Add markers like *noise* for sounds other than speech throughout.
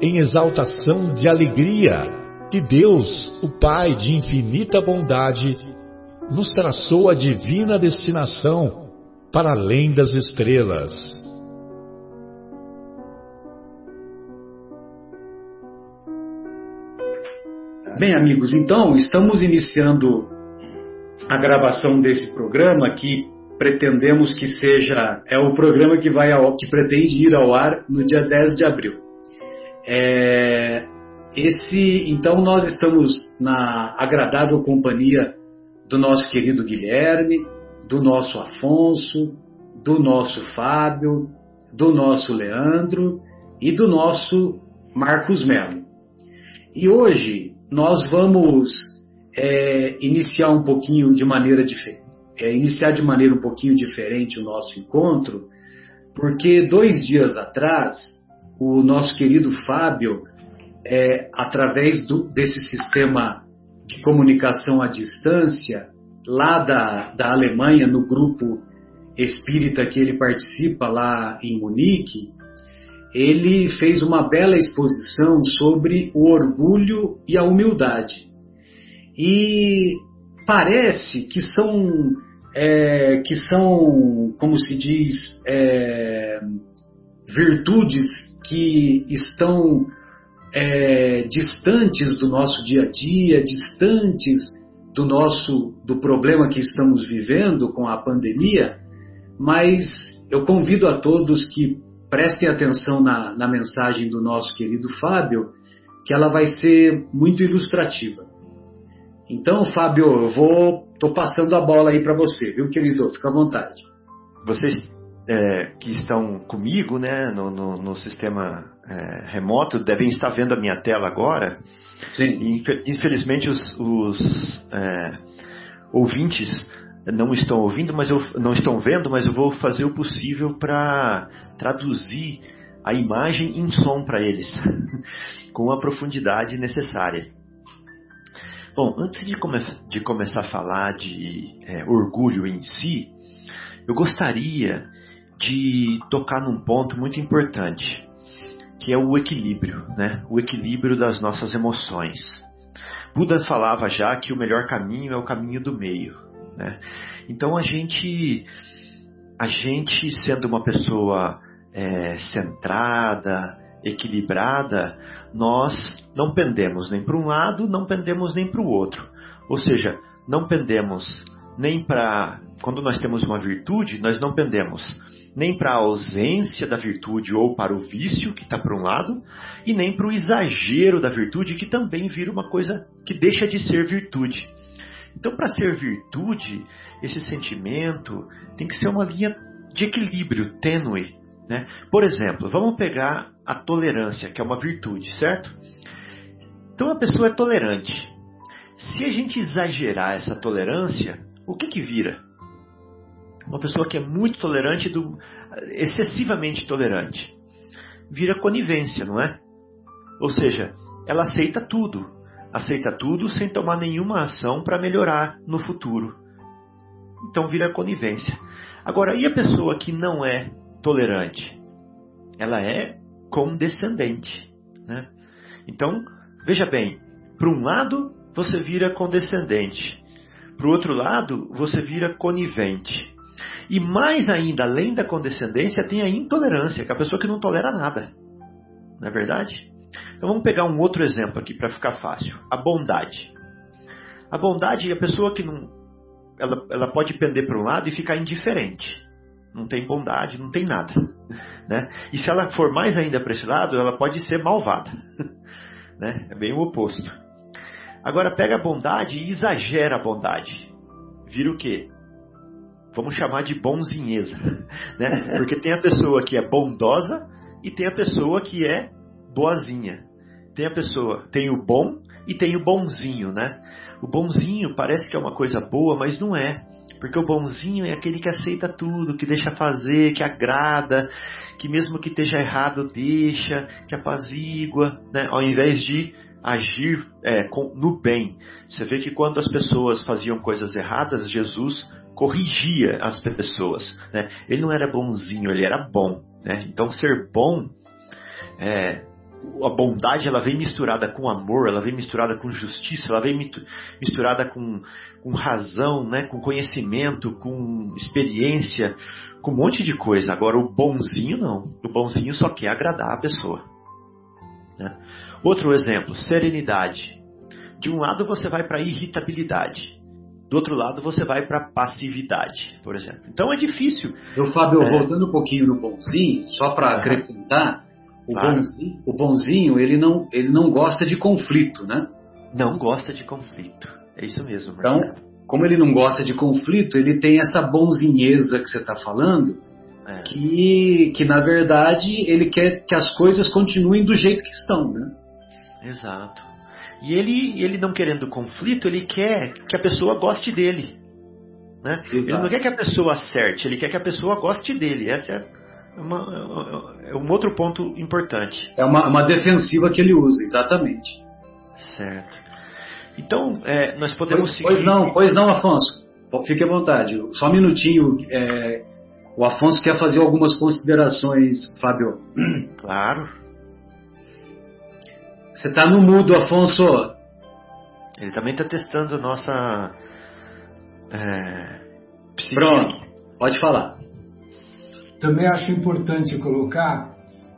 em exaltação de alegria que Deus, o Pai de infinita bondade, nos traçou a divina destinação para além das estrelas. Bem, amigos, então estamos iniciando a gravação desse programa que pretendemos que seja é o programa que vai ao, que pretende ir ao ar no dia 10 de abril. É, esse, então nós estamos na agradável companhia do nosso querido Guilherme, do nosso Afonso, do nosso Fábio, do nosso Leandro e do nosso Marcos Melo. E hoje nós vamos é, iniciar um pouquinho de maneira diferente, é, iniciar de maneira um pouquinho diferente o nosso encontro, porque dois dias atrás o nosso querido Fábio, é, através do, desse sistema de comunicação à distância, lá da, da Alemanha, no grupo espírita que ele participa lá em Munique, ele fez uma bela exposição sobre o orgulho e a humildade. E parece que são, é, que são como se diz, é, virtudes que estão é, distantes do nosso dia a dia, distantes do nosso do problema que estamos vivendo com a pandemia, mas eu convido a todos que prestem atenção na, na mensagem do nosso querido Fábio, que ela vai ser muito ilustrativa. Então, Fábio, eu vou, tô passando a bola aí para você, viu, querido? Fica à vontade. Vocês é, que estão comigo né, no, no, no sistema é, remoto devem estar vendo a minha tela agora. Sim. infelizmente os, os é, ouvintes não estão ouvindo, mas eu não estão vendo, mas eu vou fazer o possível para traduzir a imagem em som para eles, *laughs* com a profundidade necessária. Bom, antes de, come de começar a falar de é, orgulho em si, eu gostaria de tocar num ponto muito importante, que é o equilíbrio, né? O equilíbrio das nossas emoções. Buda falava já que o melhor caminho é o caminho do meio, né? Então a gente, a gente sendo uma pessoa é, centrada, equilibrada, nós não pendemos nem para um lado, não pendemos nem para o outro. Ou seja, não pendemos nem para quando nós temos uma virtude, nós não pendemos nem para a ausência da virtude ou para o vício, que está por um lado, e nem para o exagero da virtude, que também vira uma coisa que deixa de ser virtude. Então, para ser virtude, esse sentimento tem que ser uma linha de equilíbrio tênue. Né? Por exemplo, vamos pegar a tolerância, que é uma virtude, certo? Então, a pessoa é tolerante. Se a gente exagerar essa tolerância, o que, que vira? Uma pessoa que é muito tolerante, do, excessivamente tolerante, vira conivência, não é? Ou seja, ela aceita tudo, aceita tudo sem tomar nenhuma ação para melhorar no futuro. Então vira conivência. Agora, e a pessoa que não é tolerante? Ela é condescendente. Né? Então, veja bem: para um lado você vira condescendente, para o outro lado você vira conivente. E mais ainda, além da condescendência, tem a intolerância, que é a pessoa que não tolera nada. Não é verdade? Então vamos pegar um outro exemplo aqui para ficar fácil. A bondade. A bondade, a pessoa que não. Ela, ela pode pender para um lado e ficar indiferente. Não tem bondade, não tem nada. Né? E se ela for mais ainda para esse lado, ela pode ser malvada. *laughs* Né? É bem o oposto. Agora pega a bondade e exagera a bondade. Vira o quê? Vamos chamar de bonzinheza. *laughs* Né? Porque tem a pessoa que é bondosa e tem a pessoa que é boazinha. Tem a pessoa, tem o bom e tem o bonzinho, né? O bonzinho parece que é uma coisa boa, mas não é. Porque o bonzinho é aquele que aceita tudo, que deixa fazer, que agrada, que mesmo que esteja errado, deixa, que apazigua, né? ao invés de agir é, com, no bem. Você vê que quando as pessoas faziam coisas erradas, Jesus corrigia as pessoas. Né? Ele não era bonzinho, ele era bom. Né? Então, ser bom é, a bondade ela vem misturada com amor, ela vem misturada com justiça, ela vem misturada com, com razão, né, com conhecimento, com experiência, com um monte de coisa. Agora o bonzinho não, o bonzinho só quer agradar a pessoa. Né? Outro exemplo, serenidade. De um lado você vai para irritabilidade, do outro lado você vai para passividade, por exemplo. Então é difícil. Eu, Fábio, é... voltando um pouquinho no bonzinho, só para acrescentar o, claro. bonzinho, o bonzinho, ele não, ele não gosta de conflito, né? Não gosta de conflito. É isso mesmo, Marcelo. Então, como ele não gosta de conflito, ele tem essa bonzinheza que você está falando, é. que, que na verdade ele quer que as coisas continuem do jeito que estão, né? Exato. E ele, ele não querendo conflito, ele quer que a pessoa goste dele. Né? Ele não quer que a pessoa acerte, ele quer que a pessoa goste dele. Essa é uma, é um outro ponto importante. É uma, uma defensiva que ele usa, exatamente. Certo. Então, é, nós podemos pois, seguir... Pois não, pois não, Afonso. Fique à vontade. Só um minutinho. É, o Afonso quer fazer algumas considerações, Fábio. Claro. Você está no mudo, Afonso. Ele também está testando nossa. É, Pronto, pode falar. Também acho importante colocar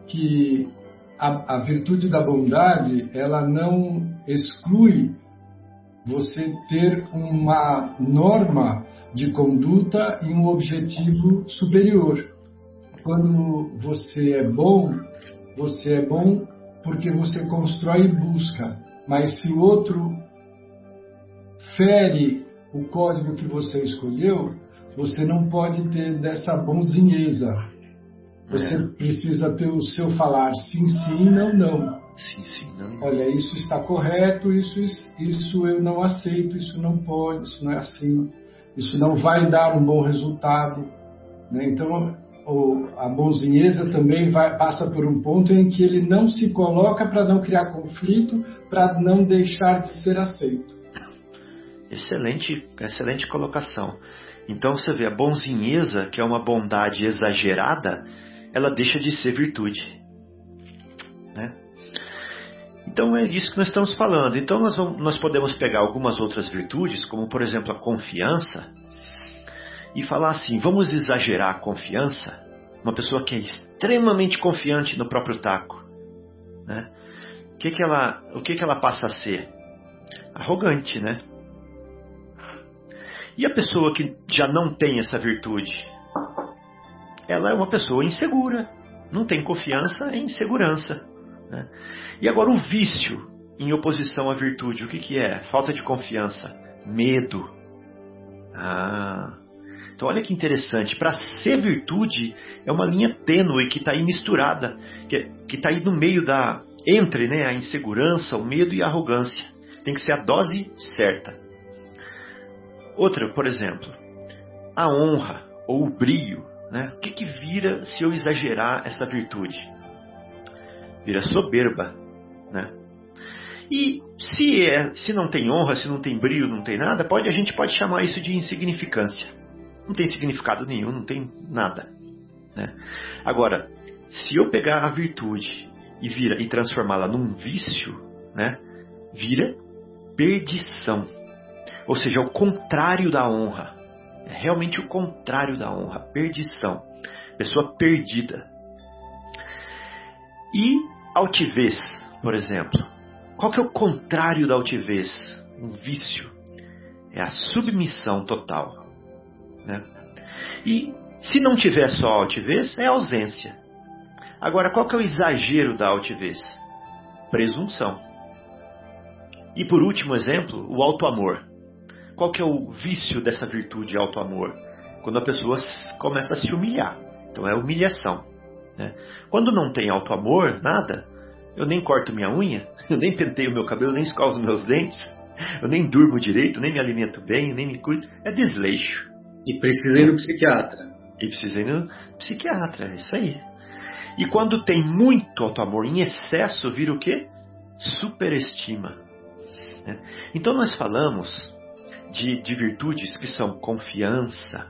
que a, a virtude da bondade ela não exclui você ter uma norma de conduta e um objetivo superior. Quando você é bom, você é bom porque você constrói e busca. Mas se o outro fere o código que você escolheu, você não pode ter dessa bonzinheza. Você é. precisa ter o seu falar sim, sim, não, não. Sim, sim, não. Olha, isso está correto, isso, isso eu não aceito, isso não pode, isso não é assim, isso não vai dar um bom resultado. Né? Então, o, a bonzinheza também vai, passa por um ponto em que ele não se coloca para não criar conflito, para não deixar de ser aceito. Excelente, excelente colocação. Então você vê a bonzinheza, que é uma bondade exagerada, ela deixa de ser virtude. Né? Então é disso que nós estamos falando. Então nós, vamos, nós podemos pegar algumas outras virtudes, como por exemplo a confiança, e falar assim: vamos exagerar a confiança? Uma pessoa que é extremamente confiante no próprio taco. Né? O, que, que, ela, o que, que ela passa a ser? Arrogante, né? E a pessoa que já não tem essa virtude? Ela é uma pessoa insegura, não tem confiança em insegurança. Né? E agora o vício em oposição à virtude, o que, que é? Falta de confiança, medo. Ah, então olha que interessante, para ser virtude é uma linha tênue que está aí misturada, que está aí no meio da entre né, a insegurança, o medo e a arrogância. Tem que ser a dose certa. Outra, por exemplo, a honra ou o brio. Né? O que, que vira se eu exagerar essa virtude? Vira soberba. Né? E se, é, se não tem honra, se não tem brio, não tem nada, pode, a gente pode chamar isso de insignificância. Não tem significado nenhum, não tem nada. Né? Agora, se eu pegar a virtude e vira e transformá-la num vício, né, vira perdição. Ou seja, é o contrário da honra. É realmente o contrário da honra, perdição. Pessoa perdida. E altivez. por exemplo, qual que é o contrário da altivez? Um vício. É a submissão total. Né? E se não tiver só altivez, é ausência. Agora, qual que é o exagero da altivez? Presunção. E por último exemplo, o auto-amor. Qual que é o vício dessa virtude auto-amor? Quando a pessoa começa a se humilhar. Então é humilhação. Né? Quando não tem auto-amor, nada, eu nem corto minha unha, *laughs* eu nem penteio meu cabelo, nem escovo meus dentes, *laughs* eu nem durmo direito, nem me alimento bem, nem me cuido. É desleixo. E precisa ir no psiquiatra. E precisa ir no psiquiatra, é isso aí. E quando tem muito auto-amor em excesso, vira o quê? Superestima. Né? Então nós falamos de, de virtudes que são confiança,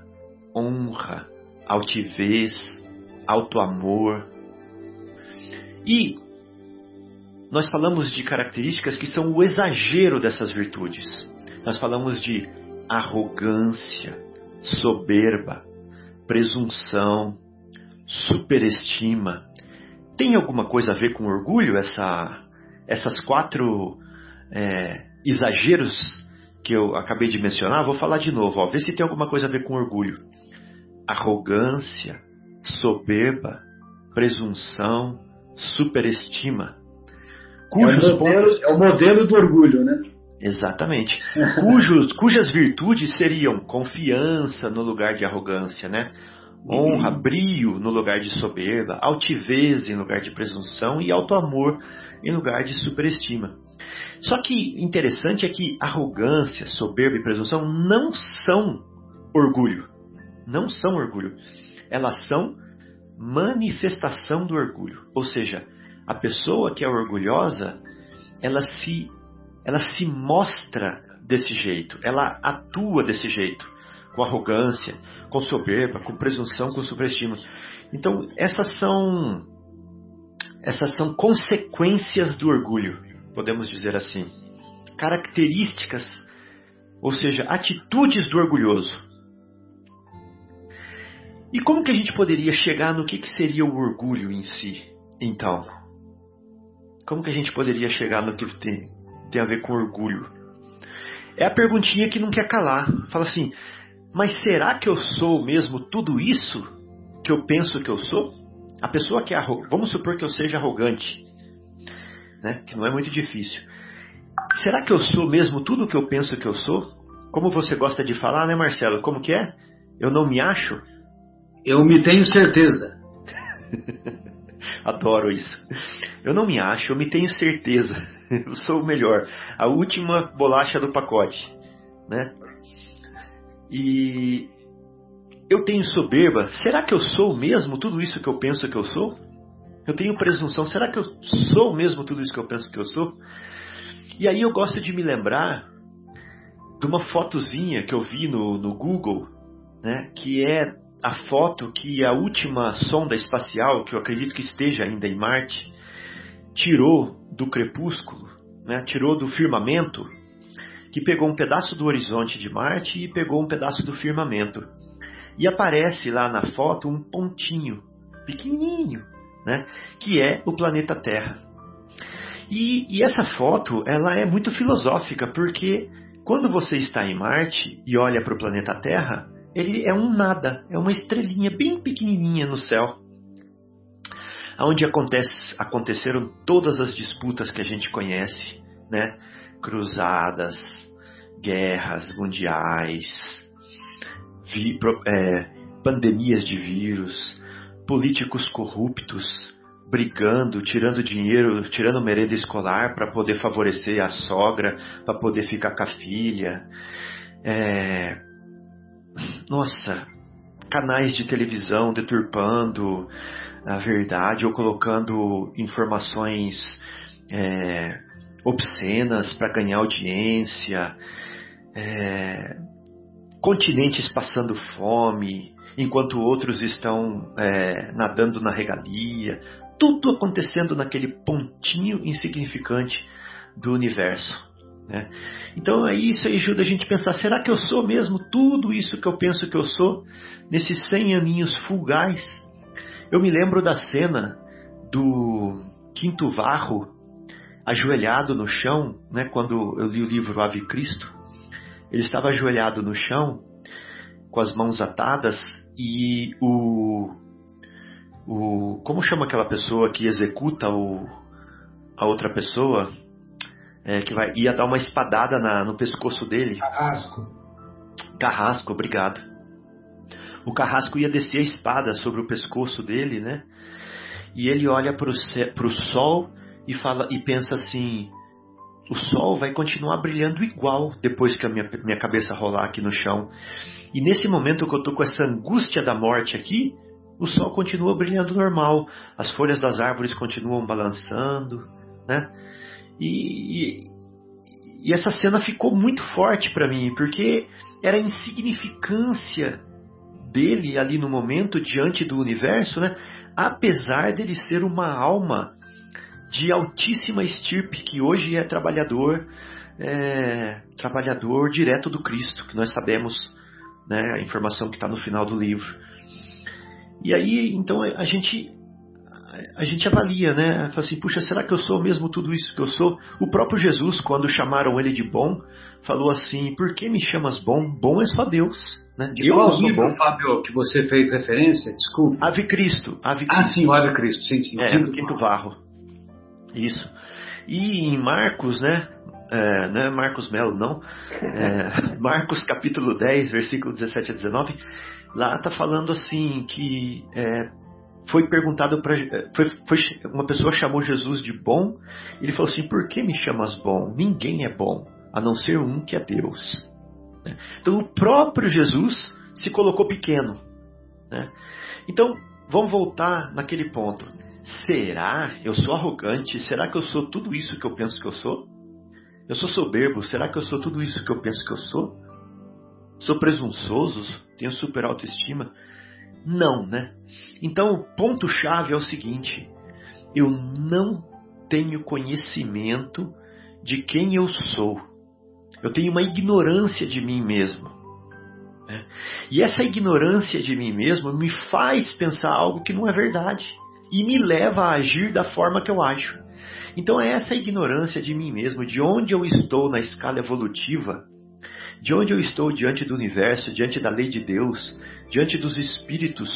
honra, altivez, auto-amor. E nós falamos de características que são o exagero dessas virtudes. Nós falamos de arrogância, soberba, presunção, superestima. Tem alguma coisa a ver com orgulho essa, essas quatro é, exageros que eu acabei de mencionar? Vou falar de novo, ó, vê se tem alguma coisa a ver com orgulho. Arrogância, soberba, presunção, superestima. Cujos é, o modelo, pontos... é o modelo do orgulho, né? Exatamente. *laughs* Cujos, cujas virtudes seriam confiança no lugar de arrogância, né? Honra, uhum. brio no lugar de soberba, altivez em lugar de presunção e auto-amor em lugar de superestima. Só que interessante é que arrogância, soberba e presunção não são orgulho. Não são orgulho. Elas são manifestação do orgulho. Ou seja, a pessoa que é orgulhosa, ela se, ela se mostra desse jeito, ela atua desse jeito, com arrogância, com soberba, com presunção, com superestima. Então, essas são essas são consequências do orgulho, podemos dizer assim. Características, ou seja, atitudes do orgulhoso. E como que a gente poderia chegar no que, que seria o orgulho em si, então? Como que a gente poderia chegar no que tem a ver com orgulho? É a perguntinha que não quer calar. Fala assim, mas será que eu sou mesmo tudo isso que eu penso que eu sou? A pessoa que é arrogante, vamos supor que eu seja arrogante, né? que não é muito difícil. Será que eu sou mesmo tudo o que eu penso que eu sou? Como você gosta de falar, né, Marcelo? Como que é? Eu não me acho? Eu me tenho certeza. *laughs* Adoro isso. Eu não me acho, eu me tenho certeza. *laughs* Eu sou o melhor. A última bolacha do pacote. Né? E eu tenho soberba. Será que eu sou mesmo tudo isso que eu penso que eu sou? Eu tenho presunção. Será que eu sou mesmo tudo isso que eu penso que eu sou? E aí eu gosto de me lembrar de uma fotozinha que eu vi no, no Google, né, que é a foto que a última sonda espacial, que eu acredito que esteja ainda em Marte, tirou do crepúsculo, né, tirou do firmamento, que pegou um pedaço do horizonte de Marte e pegou um pedaço do firmamento. E aparece lá na foto um pontinho, pequenininho, né, que é o planeta Terra. E, e essa foto ela é muito filosófica, porque quando você está em Marte e olha para o planeta Terra, ele é um nada, é uma estrelinha bem pequenininha no céu. Onde acontece, aconteceram todas as disputas que a gente conhece, né? Cruzadas, guerras mundiais, vi, é, pandemias de vírus, políticos corruptos brigando, tirando dinheiro, tirando merenda escolar para poder favorecer a sogra, para poder ficar com a filha. É, nossa, canais de televisão deturpando a verdade ou colocando informações é, obscenas para ganhar audiência, é, continentes passando fome, enquanto outros estão é, nadando na regalia, tudo acontecendo naquele pontinho insignificante do universo. Né? Então aí isso ajuda a gente a pensar: será que eu sou mesmo tudo isso que eu penso que eu sou nesses 100 aninhos fugais? Eu me lembro da cena do Quinto Varro ajoelhado no chão, né, quando eu li o livro Ave Cristo, ele estava ajoelhado no chão, com as mãos atadas, e o. o como chama aquela pessoa que executa o, a outra pessoa? É, que vai, ia dar uma espadada na, no pescoço dele. Carrasco. Carrasco, obrigado. O carrasco ia descer a espada sobre o pescoço dele, né? E ele olha para o sol e fala e pensa assim: o sol vai continuar brilhando igual depois que a minha, minha cabeça rolar aqui no chão. E nesse momento que eu estou com essa angústia da morte aqui, o sol continua brilhando normal, as folhas das árvores continuam balançando, né? E, e, e essa cena ficou muito forte para mim, porque era a insignificância dele ali no momento diante do universo, né? Apesar dele ser uma alma de altíssima estirpe que hoje é trabalhador, é, trabalhador direto do Cristo, que nós sabemos, né, a informação que está no final do livro. E aí, então a gente a gente avalia, né? Fala assim, puxa, será que eu sou mesmo tudo isso que eu sou? O próprio Jesus, quando chamaram ele de bom, falou assim: Por que me chamas bom? Bom é só Deus. Né? De eu qual livro, bom. Fábio, que você fez referência? Desculpa. Ave Cristo. Ave Cristo. Ah, sim, o Ave Cristo. Sim, sim. É, do Quinto Varro. Isso. E em Marcos, né? É, não é Marcos Melo, não. É, *laughs* Marcos capítulo 10, versículo 17 a 19. Lá está falando assim que é, foi perguntado para foi, foi, uma pessoa chamou Jesus de bom. Ele falou assim: Por que me chamas bom? Ninguém é bom, a não ser um que é Deus. Né? Então o próprio Jesus se colocou pequeno. Né? Então vamos voltar naquele ponto. Será eu sou arrogante? Será que eu sou tudo isso que eu penso que eu sou? Eu sou soberbo? Será que eu sou tudo isso que eu penso que eu sou? Sou presunçoso? Tenho super autoestima? Não, né? Então o ponto-chave é o seguinte: eu não tenho conhecimento de quem eu sou. Eu tenho uma ignorância de mim mesmo. Né? E essa ignorância de mim mesmo me faz pensar algo que não é verdade e me leva a agir da forma que eu acho. Então é essa ignorância de mim mesmo, de onde eu estou na escala evolutiva, de onde eu estou diante do universo, diante da lei de Deus, diante dos espíritos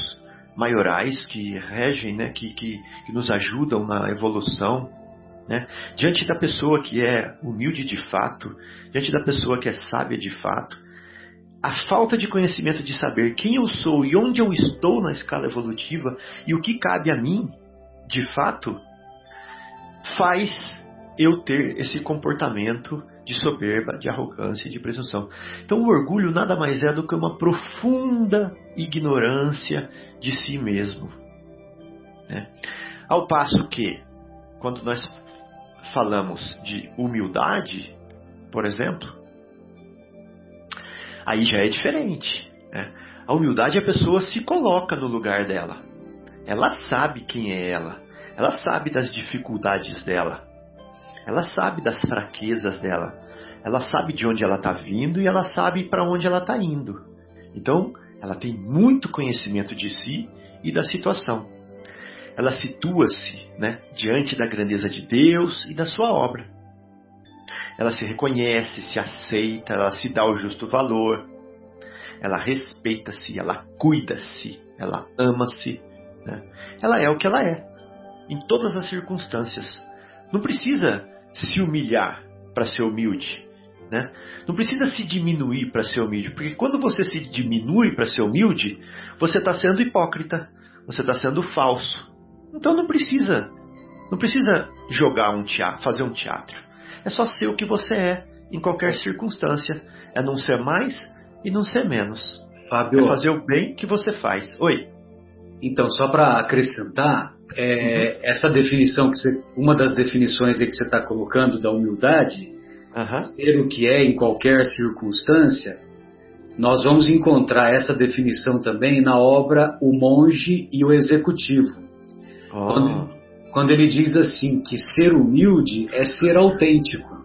maiorais que regem, né, que, que, que nos ajudam na evolução, né, diante da pessoa que é humilde de fato, diante da pessoa que é sábia de fato, a falta de conhecimento de saber quem eu sou e onde eu estou na escala evolutiva e o que cabe a mim, de fato, faz eu ter esse comportamento de soberba, de arrogância e de presunção. Então, o orgulho nada mais é do que uma profunda ignorância de si mesmo. Né? Ao passo que, quando nós falamos de humildade, por exemplo, aí já é diferente. Né? A humildade, a pessoa se coloca no lugar dela. Ela sabe quem é ela. Ela sabe das dificuldades dela. Ela sabe das fraquezas dela. Ela sabe de onde ela está vindo e ela sabe para onde ela está indo. Então, ela tem muito conhecimento de si e da situação. Ela situa-se né, diante da grandeza de Deus e da sua obra ela se reconhece, se aceita, ela se dá o justo valor, ela respeita-se, ela cuida-se, ela ama-se. Né? Ela é o que ela é, em todas as circunstâncias. Não precisa se humilhar para ser humilde. Né? Não precisa se diminuir para ser humilde, porque quando você se diminui para ser humilde, você está sendo hipócrita, você está sendo falso. Então não precisa, não precisa jogar um teatro, fazer um teatro. É só ser o que você é em qualquer circunstância. É não ser mais e não ser menos. Fábio, é fazer o bem que você faz. Oi. Então, só para acrescentar, é, uhum. essa definição que você, uma das definições que você está colocando da humildade, uhum. ser o que é em qualquer circunstância, nós vamos encontrar essa definição também na obra O Monge e o Executivo. Oh. Quando, quando ele diz assim que ser humilde é ser autêntico.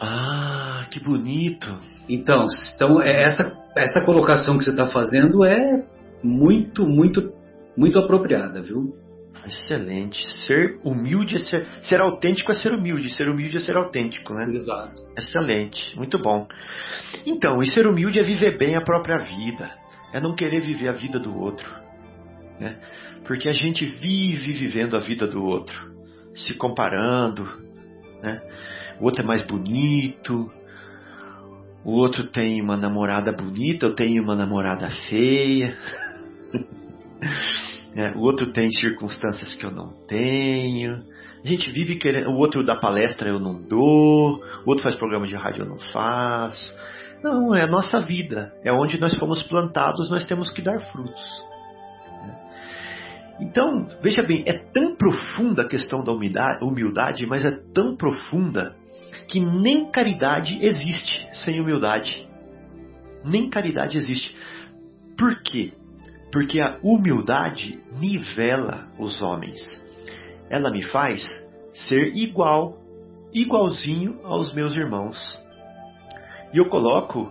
Ah, que bonito. Então, então é, essa, essa colocação que você está fazendo é muito, muito, muito apropriada, viu? Excelente. Ser humilde é ser, ser autêntico é ser humilde, ser humilde é ser autêntico, né? Exato. Excelente, muito bom. Então, e ser humilde é viver bem a própria vida, é não querer viver a vida do outro, né? Porque a gente vive vivendo a vida do outro, se comparando, né? O outro é mais bonito, o outro tem uma namorada bonita, eu tenho uma namorada feia. *laughs* É, o outro tem circunstâncias que eu não tenho. A gente vive querendo. O outro dá palestra, eu não dou. O outro faz programa de rádio, eu não faço. Não, é a nossa vida. É onde nós fomos plantados, nós temos que dar frutos. Então, veja bem, é tão profunda a questão da humildade, mas é tão profunda que nem caridade existe sem humildade. Nem caridade existe. Por quê? Porque a humildade nivela os homens. Ela me faz ser igual, igualzinho aos meus irmãos. E eu coloco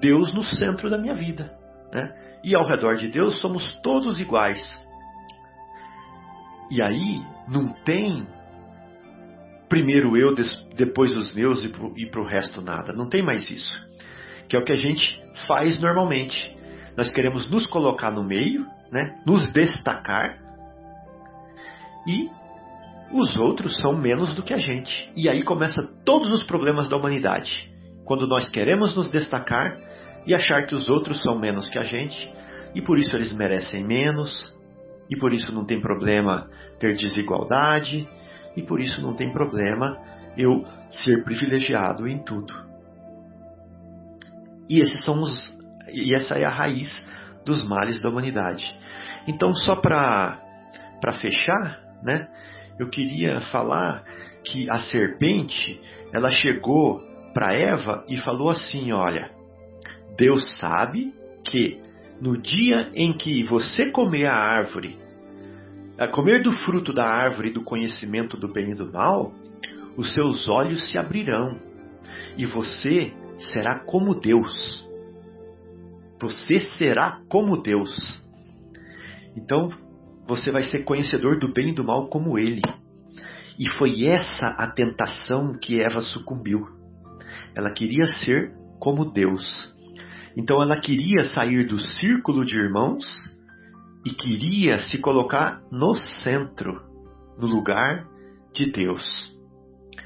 Deus no centro da minha vida. Né? E ao redor de Deus somos todos iguais. E aí não tem primeiro eu, depois os meus e para o resto nada. Não tem mais isso. Que é o que a gente faz normalmente. Nós queremos nos colocar no meio, né? nos destacar, e os outros são menos do que a gente. E aí começa todos os problemas da humanidade. Quando nós queremos nos destacar e achar que os outros são menos que a gente, e por isso eles merecem menos, e por isso não tem problema ter desigualdade, e por isso não tem problema eu ser privilegiado em tudo. E esses são os e essa é a raiz dos males da humanidade. Então, só para fechar, né, eu queria falar que a serpente ela chegou para Eva e falou assim: Olha, Deus sabe que no dia em que você comer a árvore, a comer do fruto da árvore do conhecimento do bem e do mal, os seus olhos se abrirão e você será como Deus você será como Deus. Então, você vai ser conhecedor do bem e do mal como Ele. E foi essa a tentação que Eva sucumbiu. Ela queria ser como Deus. Então, ela queria sair do círculo de irmãos e queria se colocar no centro, no lugar de Deus.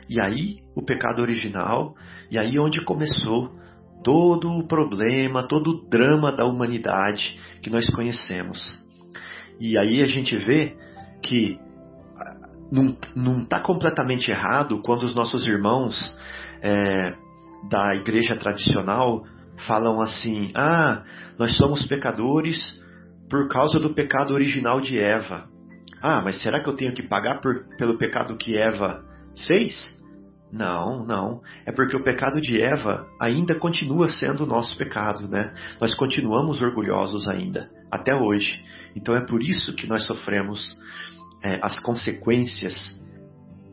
E aí, o pecado original, e aí onde começou todo o problema, todo o drama da humanidade que nós conhecemos. E aí a gente vê que ah, não está completamente errado quando os nossos irmãos é, da igreja tradicional falam assim: ah, nós somos pecadores por causa do pecado original de Eva. Ah, mas será que eu tenho que pagar por, pelo pecado que Eva fez? Não, não. É porque o pecado de Eva ainda continua sendo o nosso pecado, né? Nós continuamos orgulhosos ainda, até hoje. Então é por isso que nós sofremos é, as consequências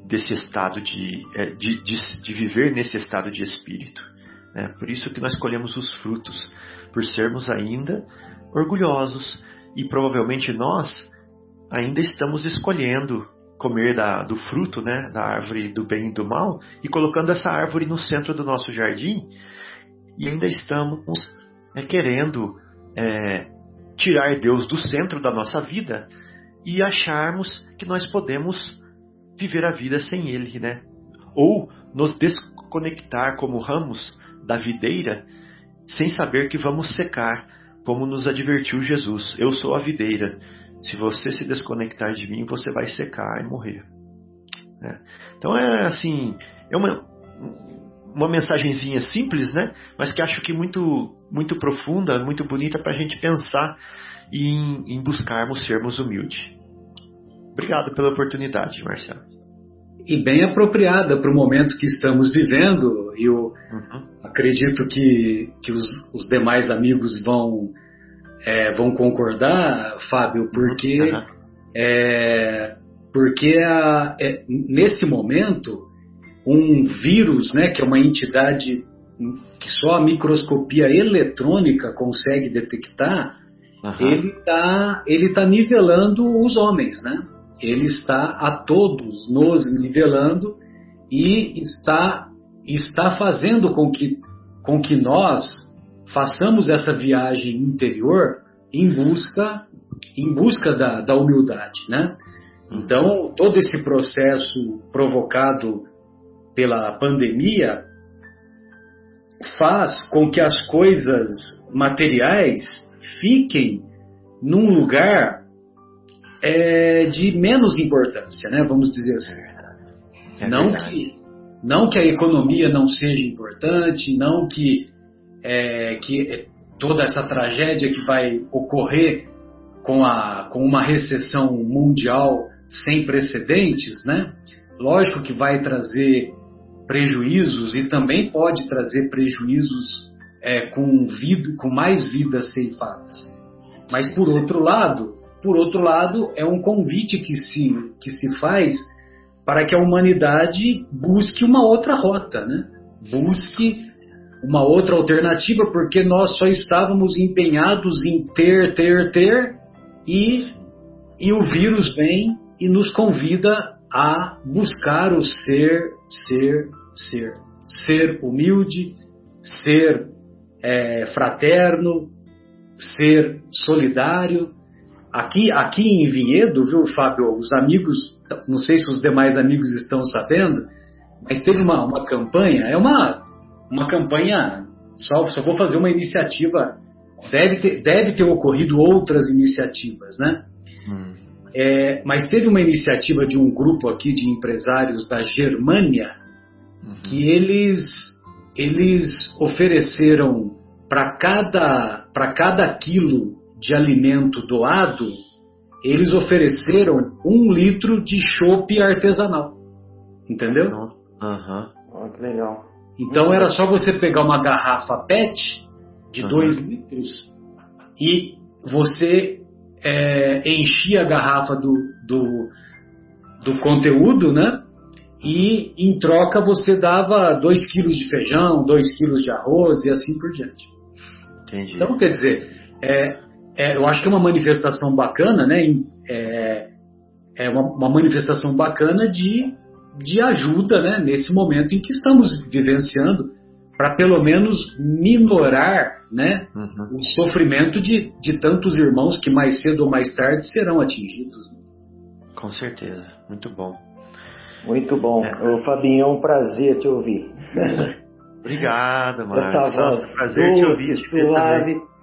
desse estado de, é, de, de, de, viver nesse estado de espírito. Né? Por isso que nós colhemos os frutos, por sermos ainda orgulhosos e provavelmente nós ainda estamos escolhendo comer da, do fruto, né, da árvore do bem e do mal, e colocando essa árvore no centro do nosso jardim, e ainda estamos é, querendo é, tirar Deus do centro da nossa vida e acharmos que nós podemos viver a vida sem Ele, né? Ou nos desconectar como ramos da videira, sem saber que vamos secar, como nos advertiu Jesus. Eu sou a videira se você se desconectar de mim, você vai secar e morrer. Né? Então é assim, é uma, uma mensagenzinha simples, né? Mas que acho que muito, muito profunda, muito bonita para a gente pensar em, em buscarmos sermos humildes. Obrigado pela oportunidade, Marcelo. E bem apropriada para o momento que estamos vivendo, e eu uhum. acredito que, que os, os demais amigos vão é, vão concordar, Fábio, porque, uhum. é, porque a, é, nesse momento um vírus, né, que é uma entidade que só a microscopia eletrônica consegue detectar, uhum. ele está ele tá nivelando os homens, né? Ele está a todos nos nivelando e está, está fazendo com que, com que nós façamos essa viagem interior em busca, em busca da, da humildade, né? Então, todo esse processo provocado pela pandemia faz com que as coisas materiais fiquem num lugar é, de menos importância, né? Vamos dizer assim. É não, que, não que a economia não seja importante, não que, é, que toda essa tragédia que vai ocorrer com, a, com uma recessão mundial sem precedentes, né? Lógico que vai trazer prejuízos e também pode trazer prejuízos é, com, vida, com mais vidas ceifadas. Mas por outro lado, por outro lado, é um convite que se, que se faz para que a humanidade busque uma outra rota, né? Busque uma outra alternativa, porque nós só estávamos empenhados em ter, ter, ter, e, e o vírus vem e nos convida a buscar o ser, ser, ser. Ser humilde, ser é, fraterno, ser solidário. Aqui, aqui em Vinhedo, viu, Fábio, os amigos, não sei se os demais amigos estão sabendo, mas teve uma, uma campanha, é uma, uma campanha, só, só vou fazer uma iniciativa, deve ter, deve ter ocorrido outras iniciativas, né? Hum. É, mas teve uma iniciativa de um grupo aqui de empresários da Germânia uhum. que eles, eles ofereceram para cada, cada quilo de alimento doado, eles ofereceram um litro de chope artesanal. Entendeu? Aham. Uhum. que legal. Então era só você pegar uma garrafa PET de 2 uhum. litros e você é, enchia a garrafa do, do, do conteúdo, né? E em troca você dava 2 quilos de feijão, 2 quilos de arroz e assim por diante. Entendi. Então, quer dizer, é, é, eu acho que é uma manifestação bacana, né? É, é uma, uma, manifestação bacana de, de ajuda, né? Nesse momento em que estamos vivenciando, para pelo menos minorar né, uhum. o sofrimento de, de tantos irmãos que mais cedo ou mais tarde serão atingidos. Com certeza, muito bom. Muito bom. É. Ô, Fabinho, é um prazer te ouvir. *laughs* Obrigado, *laughs* Marcos. Voz prazer doce, te ouvir. suave.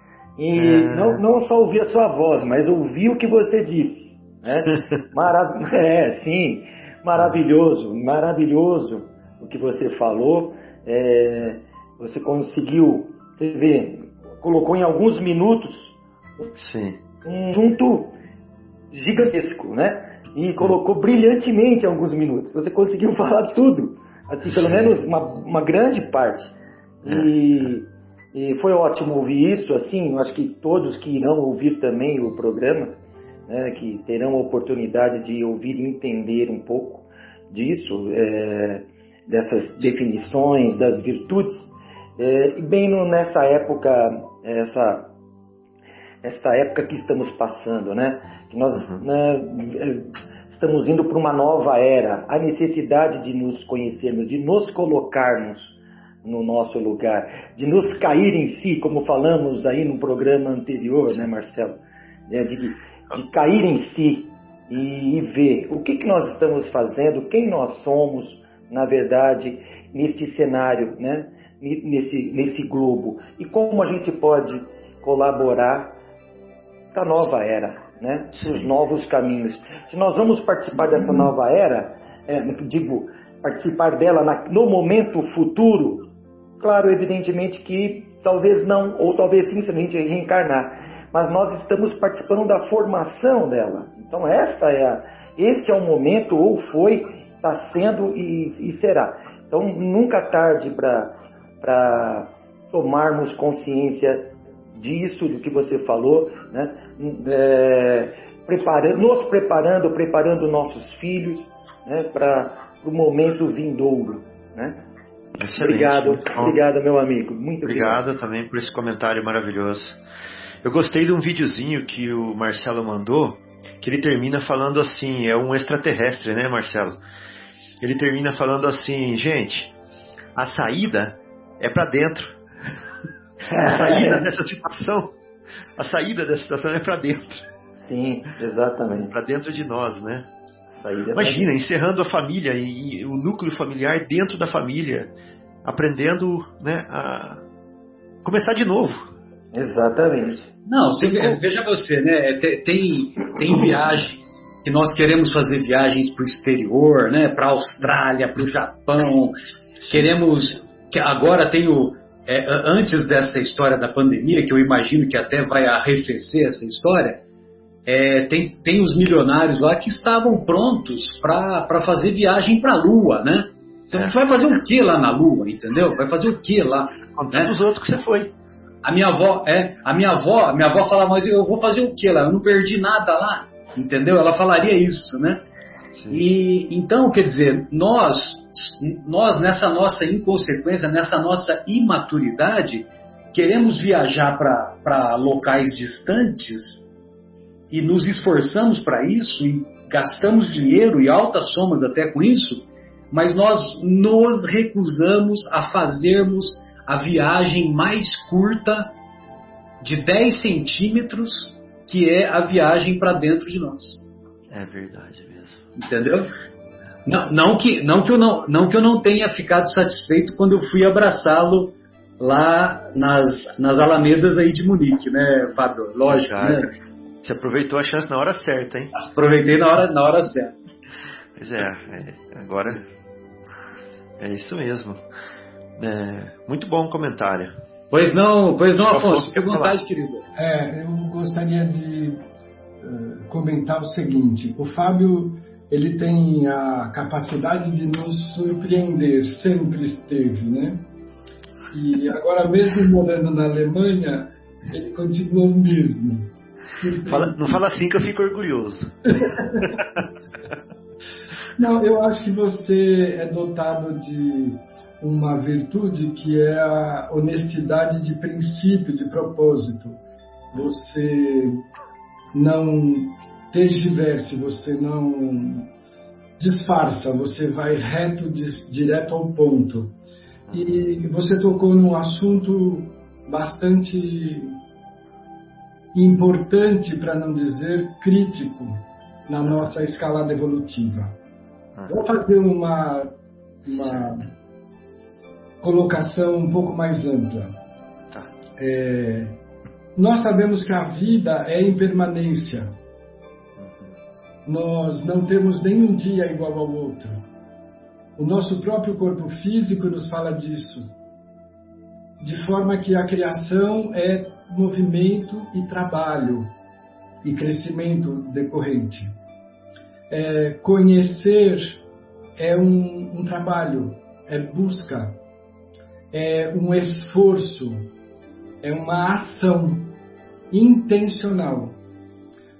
E é. não, não só ouvir a sua voz, mas ouvir o que você disse. Né? *laughs* Marav é, sim, maravilhoso, maravilhoso o que você falou. É, você conseguiu, você vê, colocou em alguns minutos Sim. um junto gigantesco, né? E colocou brilhantemente em alguns minutos. Você conseguiu *laughs* falar tudo, assim, pelo menos uma, uma grande parte. E, e, foi ótimo ouvir isso, assim, eu acho que todos que irão ouvir também o programa, né, que terão a oportunidade de ouvir e entender um pouco disso, é, dessas definições, das virtudes, é, e bem no, nessa época, essa, esta época que estamos passando, né? Que nós uhum. né, estamos indo para uma nova era, a necessidade de nos conhecermos, de nos colocarmos no nosso lugar, de nos cair em si, como falamos aí no programa anterior, né, Marcelo? É, de, de cair em si e, e ver o que, que nós estamos fazendo, quem nós somos, na verdade, neste cenário, né? nesse, nesse globo e como a gente pode colaborar com a nova era, né? os novos caminhos. Se nós vamos participar dessa nova era, é, digo, participar dela na, no momento futuro, claro, evidentemente que talvez não, ou talvez sim, se a gente reencarnar, mas nós estamos participando da formação dela. Então essa é a, esse é o momento, ou foi, está sendo e, e será. Então nunca tarde para tomarmos consciência disso, do que você falou, né? É, preparando, nos preparando, preparando nossos filhos né? para o momento vindouro. Né? Obrigado, obrigado, meu amigo. Muito obrigado. Obrigado também por esse comentário maravilhoso. Eu gostei de um videozinho que o Marcelo mandou, que ele termina falando assim, é um extraterrestre, né, Marcelo? Ele termina falando assim, gente, a saída é para dentro. *laughs* a saída dessa situação, a saída dessa situação é para dentro. Sim, exatamente. Para dentro de nós, né? Imagina, encerrando a família e, e, o núcleo familiar dentro da família, aprendendo né, a começar de novo. Exatamente. Não, você, veja você, né? Tem, tem viagem que nós queremos fazer viagens para o exterior, né? Para a Austrália, para o Japão. Queremos que agora tem o é, antes dessa história da pandemia, que eu imagino que até vai arrefecer essa história, é, tem, tem os milionários lá que estavam prontos para fazer viagem para a Lua, né? Você é. vai fazer o que lá na Lua, entendeu? Vai fazer o que lá? Com né? os outros que você foi. A minha avó, é, a minha avó, minha avó falava, mas eu vou fazer o que lá? Eu não perdi nada lá, entendeu? Ela falaria isso, né? Sim. E então, quer dizer, nós, nós nessa nossa inconsequência, nessa nossa imaturidade, queremos viajar para locais distantes e nos esforçamos para isso e gastamos dinheiro e altas somas até com isso, mas nós nos recusamos a fazermos a viagem mais curta de 10 centímetros, que é a viagem para dentro de nós. É verdade mesmo. Entendeu? Não, não, que, não, que eu não, não que eu não tenha ficado satisfeito quando eu fui abraçá-lo lá nas, nas alamedas aí de Munique, né, Fábio? Lógico, né? Você aproveitou a chance na hora certa, hein? Aproveitei na hora, na hora certa. Pois é, é agora é isso mesmo. É, muito bom o comentário. Pois não, pois não, Afonso. Fique à vontade, querido. É, eu gostaria de uh, comentar o seguinte. O Fábio, ele tem a capacidade de nos surpreender, sempre esteve, né? E agora mesmo morando na Alemanha, ele continua o mesmo. Fala, não fala assim que eu fico orgulhoso. *laughs* não, eu acho que você é dotado de uma virtude que é a honestidade de princípio, de propósito. Você não tergiverse, você não disfarça, você vai reto, direto ao ponto. E você tocou num assunto bastante importante, para não dizer crítico, na nossa escalada evolutiva. Ah. Vou fazer uma, uma colocação um pouco mais ampla. Tá. É, nós sabemos que a vida é impermanência. Nós não temos nenhum dia igual ao outro. O nosso próprio corpo físico nos fala disso. De forma que a criação é movimento e trabalho e crescimento decorrente. É, conhecer é um, um trabalho, é busca, é um esforço, é uma ação intencional.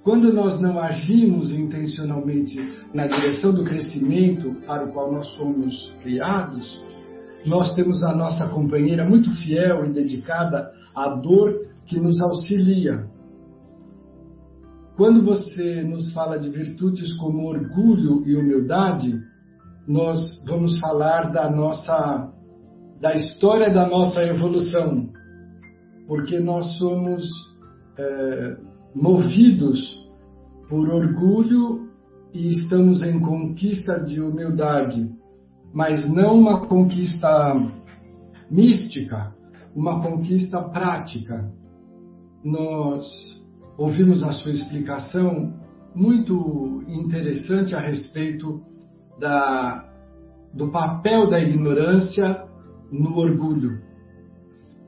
Quando nós não agimos intencionalmente na direção do crescimento para o qual nós somos criados, nós temos a nossa companheira muito fiel e dedicada à dor que nos auxilia. Quando você nos fala de virtudes como orgulho e humildade, nós vamos falar da nossa da história da nossa evolução, porque nós somos é, movidos por orgulho e estamos em conquista de humildade, mas não uma conquista mística, uma conquista prática nós ouvimos a sua explicação muito interessante a respeito da, do papel da ignorância no orgulho.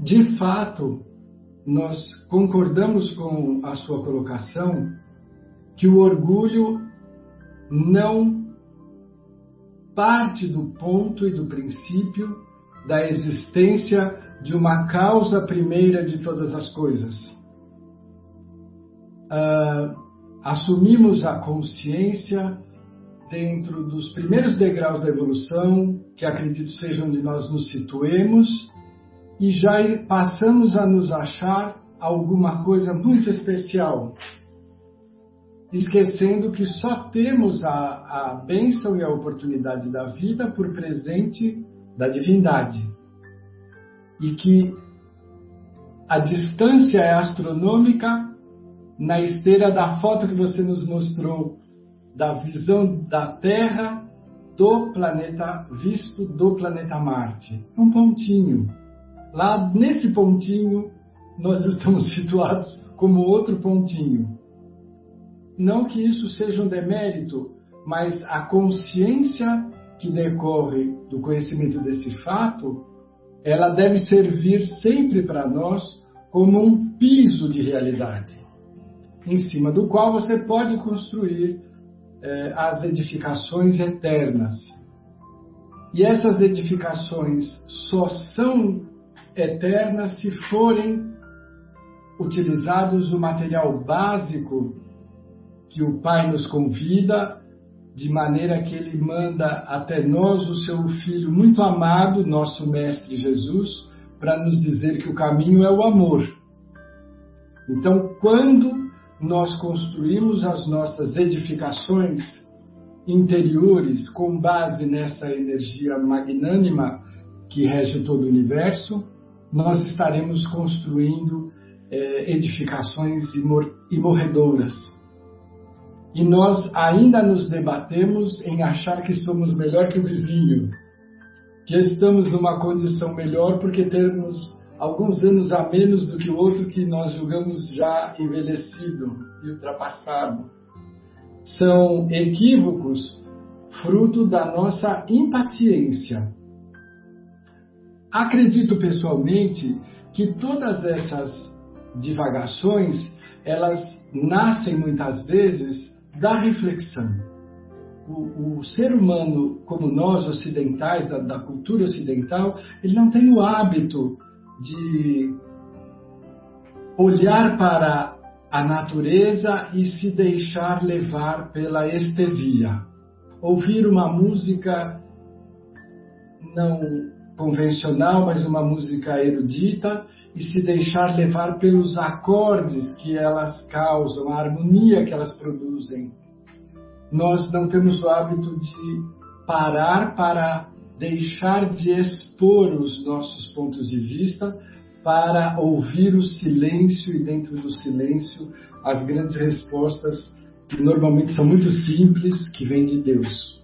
De fato, nós concordamos com a sua colocação que o orgulho não parte do ponto e do princípio da existência de uma causa primeira de todas as coisas uh, assumimos a consciência dentro dos primeiros degraus da evolução, que acredito seja onde nós nos situemos, e já passamos a nos achar alguma coisa muito especial. esquecendo que só temos a, a bênção e a oportunidade da vida por presente da divindade. E que a distância é astronômica na esteira da foto que você nos mostrou da visão da Terra do planeta visto do planeta Marte. Um pontinho. Lá nesse pontinho nós *laughs* estamos situados como outro pontinho. Não que isso seja um demérito, mas a consciência que decorre do conhecimento desse fato, ela deve servir sempre para nós como um piso de realidade, em cima do qual você pode construir eh, as edificações eternas. E essas edificações só são eternas se forem utilizados o material básico que o Pai nos convida, de maneira que Ele manda até nós o seu Filho muito amado, nosso Mestre Jesus, para nos dizer que o caminho é o amor. Então, quando nós construímos as nossas edificações interiores com base nessa energia magnânima que rege todo o universo, nós estaremos construindo é, edificações imorredoras. E nós ainda nos debatemos em achar que somos melhor que o vizinho, que estamos numa condição melhor porque temos alguns anos a menos do que o outro que nós julgamos já envelhecido e ultrapassado. São equívocos fruto da nossa impaciência. Acredito pessoalmente que todas essas divagações, elas nascem muitas vezes da reflexão. O, o ser humano, como nós ocidentais, da, da cultura ocidental, ele não tem o hábito de olhar para a natureza e se deixar levar pela estesia. Ouvir uma música não convencional, mas uma música erudita e se deixar levar pelos acordes que elas causam, a harmonia que elas produzem. Nós não temos o hábito de parar para deixar de expor os nossos pontos de vista para ouvir o silêncio e dentro do silêncio as grandes respostas que normalmente são muito simples que vêm de Deus.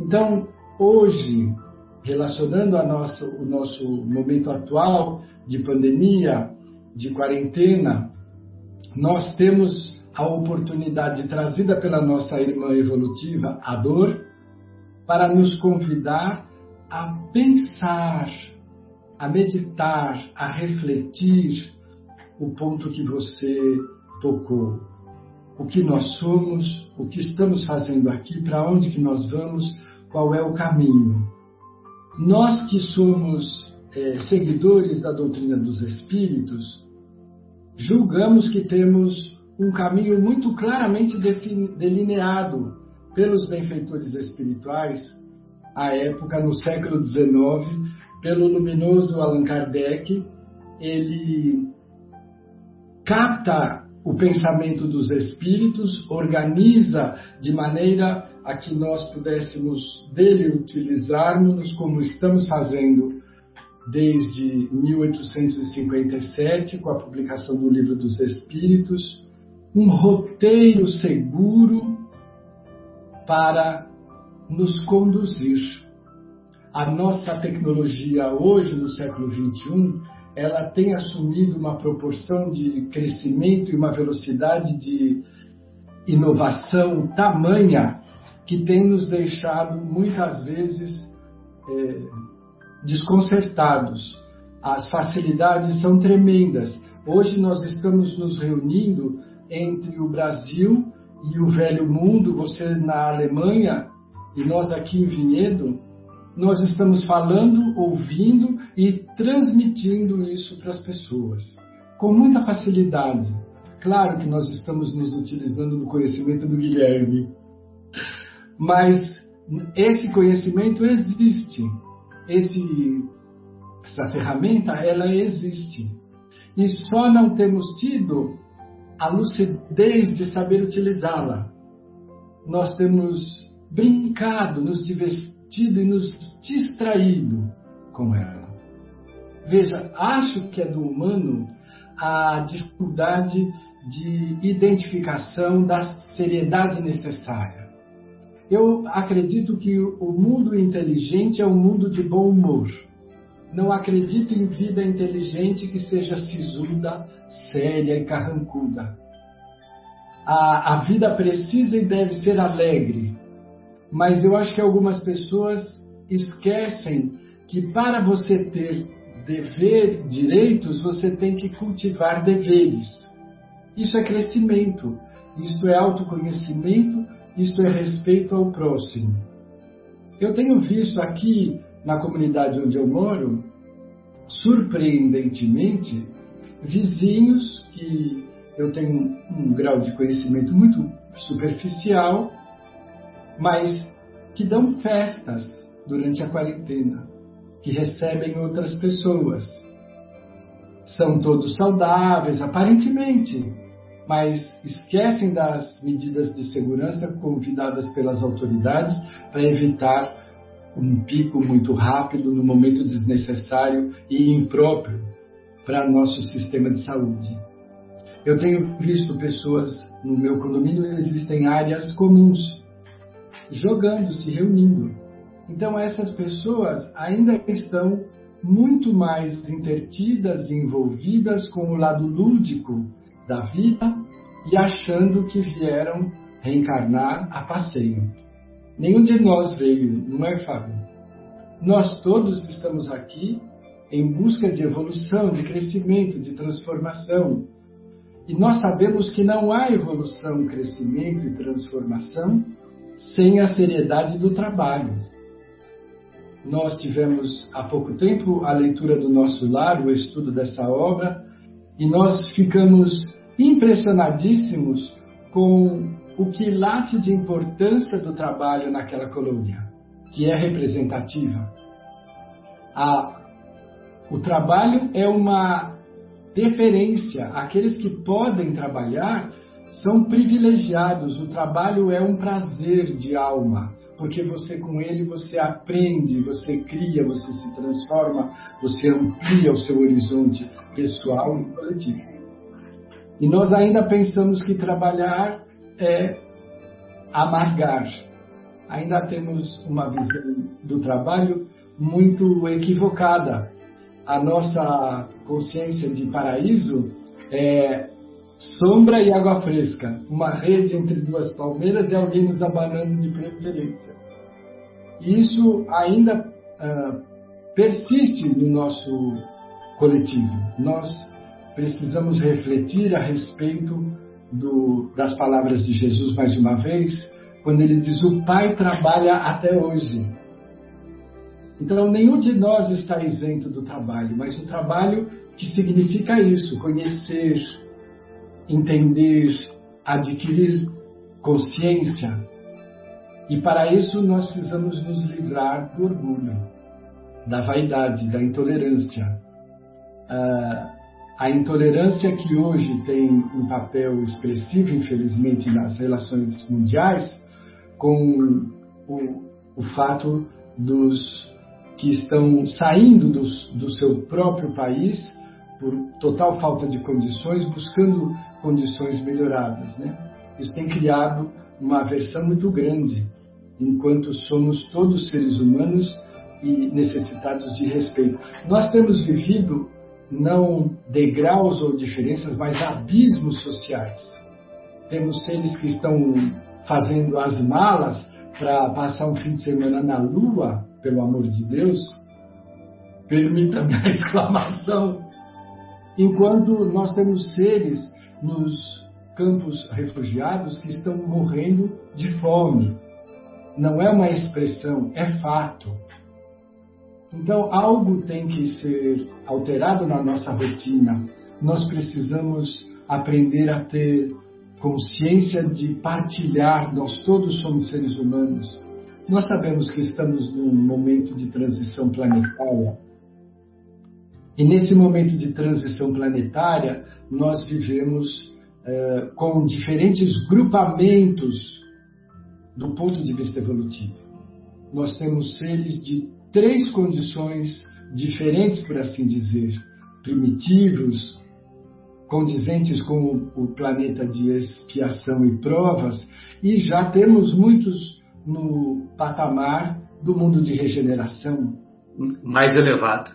Então, hoje relacionando a o nosso momento atual de pandemia, de quarentena, nós temos a oportunidade trazida pela nossa irmã evolutiva, a dor, para nos convidar a pensar, a meditar, a refletir o ponto que você tocou. O que nós somos, o que estamos fazendo aqui, para onde que nós vamos, qual é o caminho. Nós que somos é, seguidores da doutrina dos espíritos, julgamos que temos um caminho muito claramente delineado pelos benfeitores espirituais, à época, no século XIX, pelo luminoso Allan Kardec, ele capta o pensamento dos espíritos, organiza de maneira a que nós pudéssemos dele utilizarmos como estamos fazendo desde 1857, com a publicação do Livro dos Espíritos, um roteiro seguro para nos conduzir. A nossa tecnologia hoje, no século XXI, ela tem assumido uma proporção de crescimento e uma velocidade de inovação tamanha que tem nos deixado muitas vezes é, desconcertados. As facilidades são tremendas. Hoje nós estamos nos reunindo entre o Brasil e o velho mundo, você na Alemanha e nós aqui em Vinhedo, nós estamos falando, ouvindo e transmitindo isso para as pessoas com muita facilidade. Claro que nós estamos nos utilizando do conhecimento do Guilherme, mas esse conhecimento existe, esse, essa ferramenta ela existe e só não temos tido a lucidez de saber utilizá-la. Nós temos brincado, nos divertido e nos distraído com ela. Veja, acho que é do humano a dificuldade de identificação da seriedade necessária. Eu acredito que o mundo inteligente é um mundo de bom humor. Não acredito em vida inteligente que seja sisuda, séria e carrancuda. A, a vida precisa e deve ser alegre, mas eu acho que algumas pessoas esquecem que para você ter dever, direitos, você tem que cultivar deveres. Isso é crescimento, isto é autoconhecimento, isto é respeito ao próximo. Eu tenho visto aqui na comunidade onde eu moro, surpreendentemente, vizinhos que eu tenho um grau de conhecimento muito superficial, mas que dão festas durante a quarentena que recebem outras pessoas. São todos saudáveis, aparentemente, mas esquecem das medidas de segurança convidadas pelas autoridades para evitar um pico muito rápido no momento desnecessário e impróprio para nosso sistema de saúde. Eu tenho visto pessoas no meu condomínio, existem áreas comuns, jogando, se reunindo. Então, essas pessoas ainda estão muito mais intertidas envolvidas com o lado lúdico da vida e achando que vieram reencarnar a passeio. Nenhum de nós veio, não é, Fábio? Nós todos estamos aqui em busca de evolução, de crescimento, de transformação. E nós sabemos que não há evolução, crescimento e transformação sem a seriedade do trabalho. Nós tivemos há pouco tempo a leitura do nosso lar, o estudo dessa obra, e nós ficamos impressionadíssimos com o que late de importância do trabalho naquela colônia, que é representativa. A, o trabalho é uma deferência. Aqueles que podem trabalhar são privilegiados. O trabalho é um prazer de alma porque você com ele você aprende, você cria, você se transforma, você amplia o seu horizonte pessoal e coletivo. E nós ainda pensamos que trabalhar é amargar. Ainda temos uma visão do trabalho muito equivocada. A nossa consciência de paraíso é sombra e água fresca, uma rede entre duas palmeiras e alguém nos abanando de preferência. E isso ainda uh, persiste no nosso coletivo. Nós precisamos refletir a respeito do, das palavras de Jesus mais uma vez, quando ele diz: O Pai trabalha até hoje. Então, nenhum de nós está isento do trabalho, mas o trabalho que significa isso, conhecer, entender, adquirir consciência. E para isso nós precisamos nos livrar do orgulho, da vaidade, da intolerância. Uh, a intolerância que hoje tem um papel expressivo, infelizmente, nas relações mundiais, com o, o fato dos que estão saindo dos, do seu próprio país por total falta de condições, buscando condições melhoradas. Né? Isso tem criado uma aversão muito grande, enquanto somos todos seres humanos e necessitados de respeito. Nós temos vivido não degraus ou diferenças, mas abismos sociais. Temos seres que estão fazendo as malas para passar um fim de semana na Lua, pelo amor de Deus. Permita-me a *laughs* exclamação. Enquanto nós temos seres nos campos refugiados que estão morrendo de fome. Não é uma expressão, é fato. Então, algo tem que ser alterado na nossa rotina. Nós precisamos aprender a ter consciência de partilhar. Nós todos somos seres humanos. Nós sabemos que estamos num momento de transição planetária e nesse momento de transição planetária, nós vivemos eh, com diferentes grupamentos do ponto de vista evolutivo. Nós temos seres de três condições diferentes, por assim dizer: primitivos, condizentes com o planeta de expiação e provas, e já temos muitos no patamar do mundo de regeneração. Mais elevado.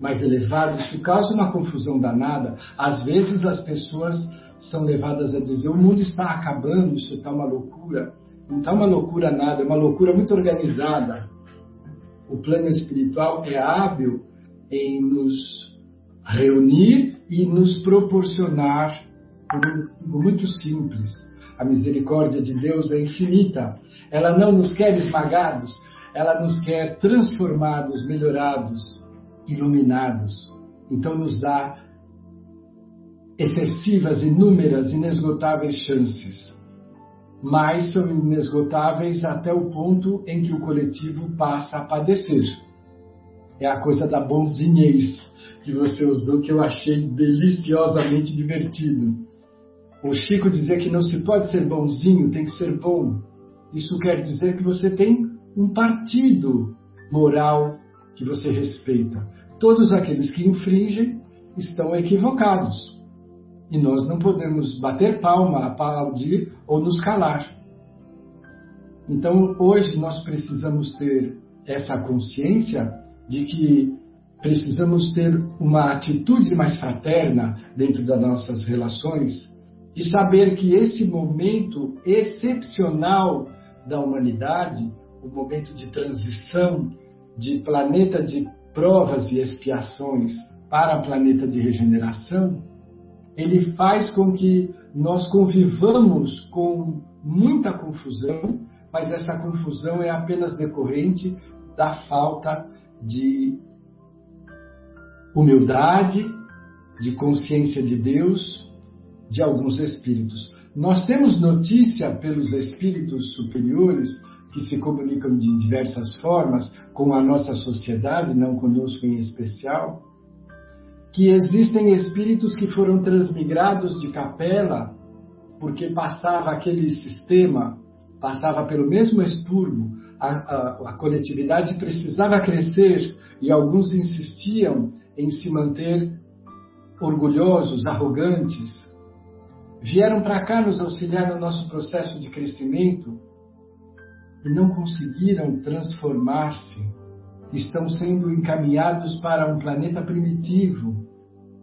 Mais elevado. Isso causa uma confusão danada. Às vezes as pessoas são levadas a dizer: o mundo está acabando, isso está uma loucura. Não está uma loucura nada, é uma loucura muito organizada. O plano espiritual é hábil em nos reunir e nos proporcionar por muito simples. A misericórdia de Deus é infinita. Ela não nos quer esmagados, ela nos quer transformados, melhorados, iluminados. Então nos dá excessivas, inúmeras, inesgotáveis chances. Mas são inesgotáveis até o ponto em que o coletivo passa a padecer. É a coisa da bonzinhez que você usou que eu achei deliciosamente divertido. O Chico dizia que não se pode ser bonzinho, tem que ser bom. Isso quer dizer que você tem um partido moral que você respeita. Todos aqueles que infringem estão equivocados. E nós não podemos bater palma, aplaudir ou nos calar. Então, hoje nós precisamos ter essa consciência de que precisamos ter uma atitude mais fraterna dentro das nossas relações e saber que esse momento excepcional da humanidade o momento de transição de planeta de provas e expiações para planeta de regeneração, ele faz com que nós convivamos com muita confusão, mas essa confusão é apenas decorrente da falta de humildade, de consciência de Deus, de alguns espíritos. Nós temos notícia pelos espíritos superiores que se comunicam de diversas formas com a nossa sociedade, não conosco em especial, que existem espíritos que foram transmigrados de capela porque passava aquele sistema, passava pelo mesmo expurgo, a, a, a coletividade precisava crescer e alguns insistiam em se manter orgulhosos, arrogantes. Vieram para cá nos auxiliar no nosso processo de crescimento e não conseguiram transformar-se, estão sendo encaminhados para um planeta primitivo,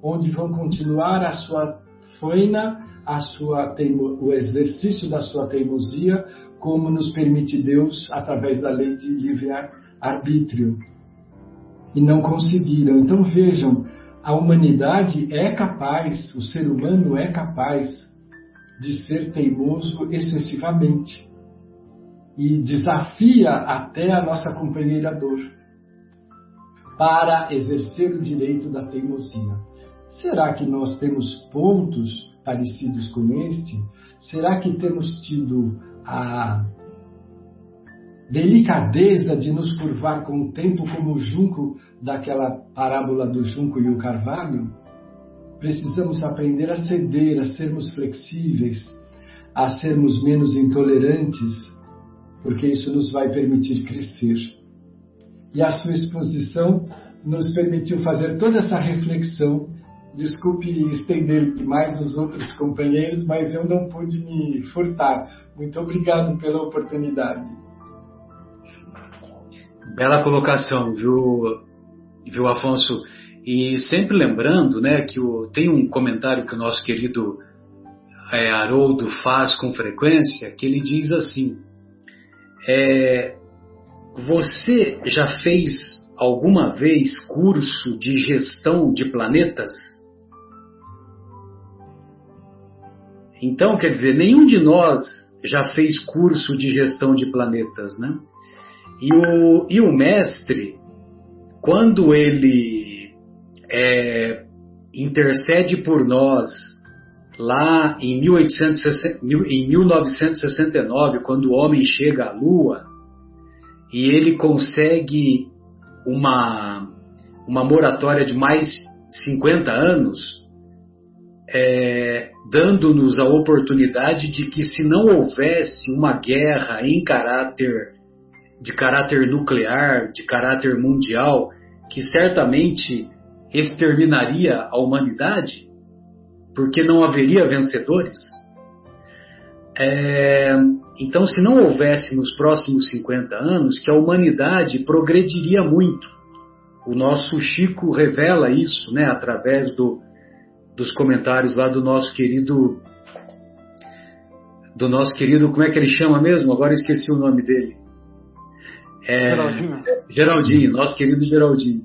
onde vão continuar a sua faina, a sua teimo, o exercício da sua teimosia, como nos permite Deus através da lei de livre arbítrio. E não conseguiram. Então vejam, a humanidade é capaz, o ser humano é capaz de ser teimoso excessivamente e desafia até a nossa companheira dor para exercer o direito da teimosia. Será que nós temos pontos parecidos com este? Será que temos tido a delicadeza de nos curvar com o tempo como o junco daquela parábola do junco e o carvalho? Precisamos aprender a ceder, a sermos flexíveis, a sermos menos intolerantes porque isso nos vai permitir crescer. E a sua exposição nos permitiu fazer toda essa reflexão. Desculpe estender demais os outros companheiros, mas eu não pude me furtar. Muito obrigado pela oportunidade. Bela colocação, viu, viu Afonso? E sempre lembrando né, que o, tem um comentário que o nosso querido é, Haroldo faz com frequência, que ele diz assim: é, você já fez alguma vez curso de gestão de planetas? Então, quer dizer, nenhum de nós já fez curso de gestão de planetas, né? E o, e o mestre, quando ele é, intercede por nós lá em, 1860, em 1969, quando o homem chega à Lua e ele consegue uma, uma moratória de mais 50 anos, é, dando-nos a oportunidade de que se não houvesse uma guerra em caráter de caráter nuclear, de caráter mundial, que certamente exterminaria a humanidade, porque não haveria vencedores. É, então, se não houvesse nos próximos 50 anos, que a humanidade progrediria muito. O nosso Chico revela isso, né, através do, dos comentários lá do nosso querido do nosso querido, como é que ele chama mesmo? Agora esqueci o nome dele. É, Geraldinho. Geraldinho, nosso querido Geraldinho.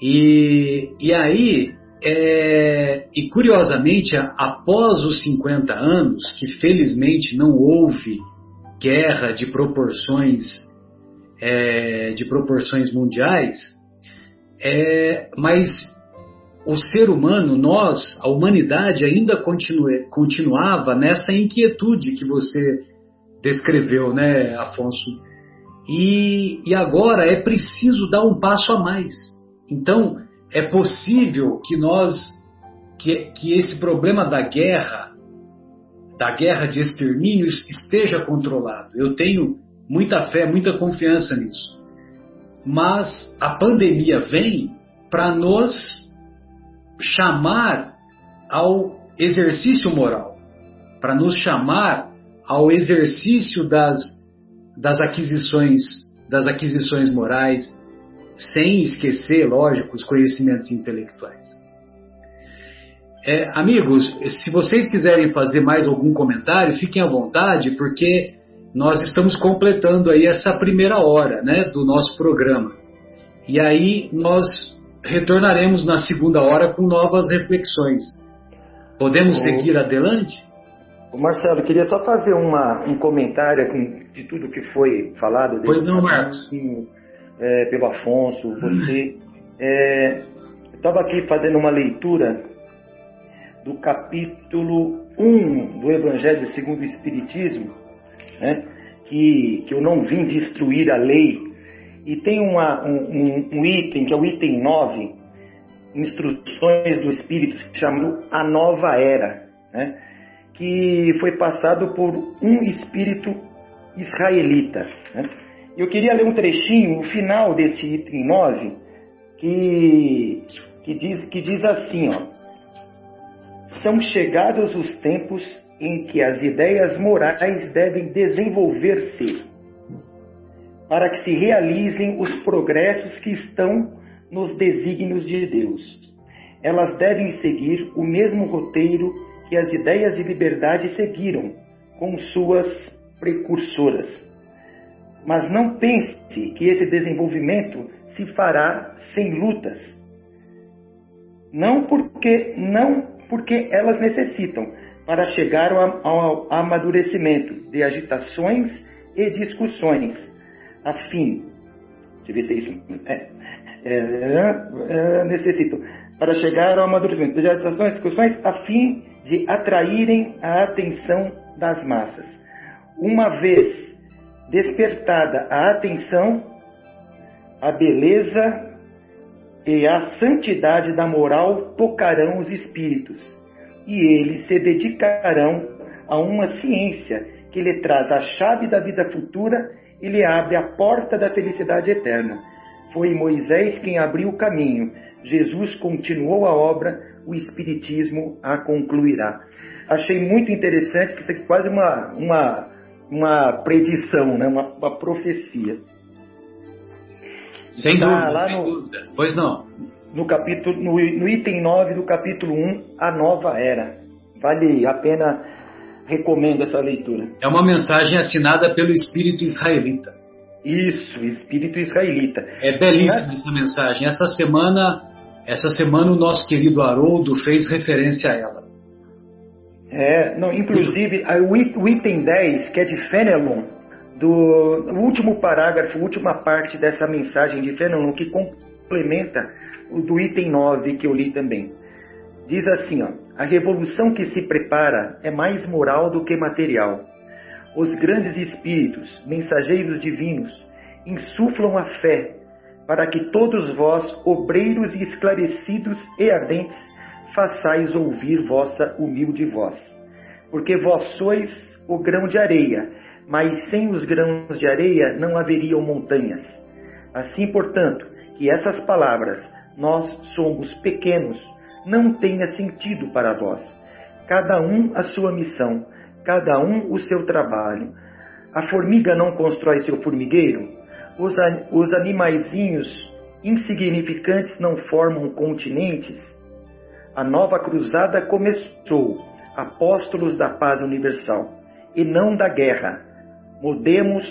E, e aí, é, e curiosamente, após os 50 anos, que felizmente não houve guerra de proporções é, de proporções mundiais, é, mas o ser humano, nós, a humanidade ainda continue, continuava nessa inquietude que você descreveu, né, Afonso? E, e agora é preciso dar um passo a mais. Então, é possível que nós, que, que esse problema da guerra, da guerra de extermínio, esteja controlado. Eu tenho muita fé, muita confiança nisso. Mas a pandemia vem para nos chamar ao exercício moral, para nos chamar ao exercício das, das aquisições, das aquisições morais, sem esquecer, lógico, os conhecimentos intelectuais. É, amigos, se vocês quiserem fazer mais algum comentário, fiquem à vontade, porque nós estamos completando aí essa primeira hora né, do nosso programa. E aí nós retornaremos na segunda hora com novas reflexões. Podemos seguir adiante? Marcelo, queria só fazer uma, um comentário de tudo que foi falado. Pois não, Marcos é, pelo Afonso, você. É, Estava aqui fazendo uma leitura do capítulo 1 do Evangelho segundo o Espiritismo, né, que, que eu não vim destruir a lei, e tem uma, um, um, item, que é o item 9, instruções do Espírito, chamado A Nova Era, né, que foi passado por um espírito israelita. Né, eu queria ler um trechinho, o final desse item 9, que, que, diz, que diz assim, ó. São chegados os tempos em que as ideias morais devem desenvolver-se para que se realizem os progressos que estão nos desígnios de Deus. Elas devem seguir o mesmo roteiro que as ideias de liberdade seguiram, com suas precursoras. Mas não pense que esse desenvolvimento se fará sem lutas. Não porque não porque elas necessitam para chegar ao, amadurecimento de agitações e discussões, a fim, eu ver se é isso, é, é, é, necessitam para chegar ao amadurecimento de agitações e discussões, a fim de atraírem a atenção das massas. Uma vez despertada a atenção, a beleza e a santidade da moral tocarão os espíritos, e eles se dedicarão a uma ciência que lhe traz a chave da vida futura e lhe abre a porta da felicidade eterna. Foi Moisés quem abriu o caminho, Jesus continuou a obra, o Espiritismo a concluirá. Achei muito interessante que isso aqui é quase uma, uma uma predição, né? uma, uma profecia. Sem tá dúvida, lá sem no, dúvida. Pois não. No, capítulo, no, no item 9 do capítulo 1, a nova era. Vale a pena, recomendo essa leitura. É uma mensagem assinada pelo espírito israelita. Isso, espírito israelita. É belíssima essa mensagem. Essa semana, essa semana o nosso querido Haroldo fez referência a ela. É, não, inclusive, o item 10, que é de Fenelon, do o último parágrafo, a última parte dessa mensagem de Fenelon, que complementa o do item 9 que eu li também. Diz assim, ó, a revolução que se prepara é mais moral do que material. Os grandes espíritos, mensageiros divinos, insuflam a fé para que todos vós, obreiros e esclarecidos e ardentes, façais ouvir vossa humilde voz. Porque vós sois o grão de areia, mas sem os grãos de areia não haveriam montanhas. Assim, portanto, que essas palavras, nós somos pequenos, não tenha sentido para vós. Cada um a sua missão, cada um o seu trabalho. A formiga não constrói seu formigueiro? Os, os animaizinhos insignificantes não formam continentes? A nova cruzada começou, apóstolos da paz universal, e não da guerra. Modemos,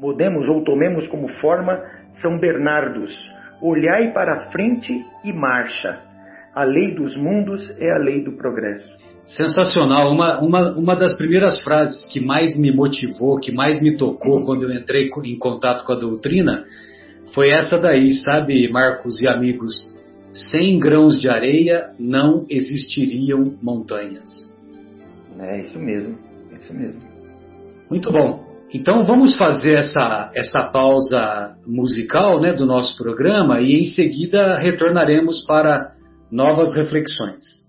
modemos ou tomemos como forma São Bernardos, olhai para a frente e marcha. A lei dos mundos é a lei do progresso. Sensacional. Uma, uma, uma das primeiras frases que mais me motivou, que mais me tocou quando eu entrei em contato com a doutrina, foi essa daí, sabe, Marcos e amigos? Sem grãos de areia não existiriam montanhas. É isso mesmo, é isso mesmo. Muito bom. Então vamos fazer essa, essa pausa musical né, do nosso programa e em seguida retornaremos para novas reflexões.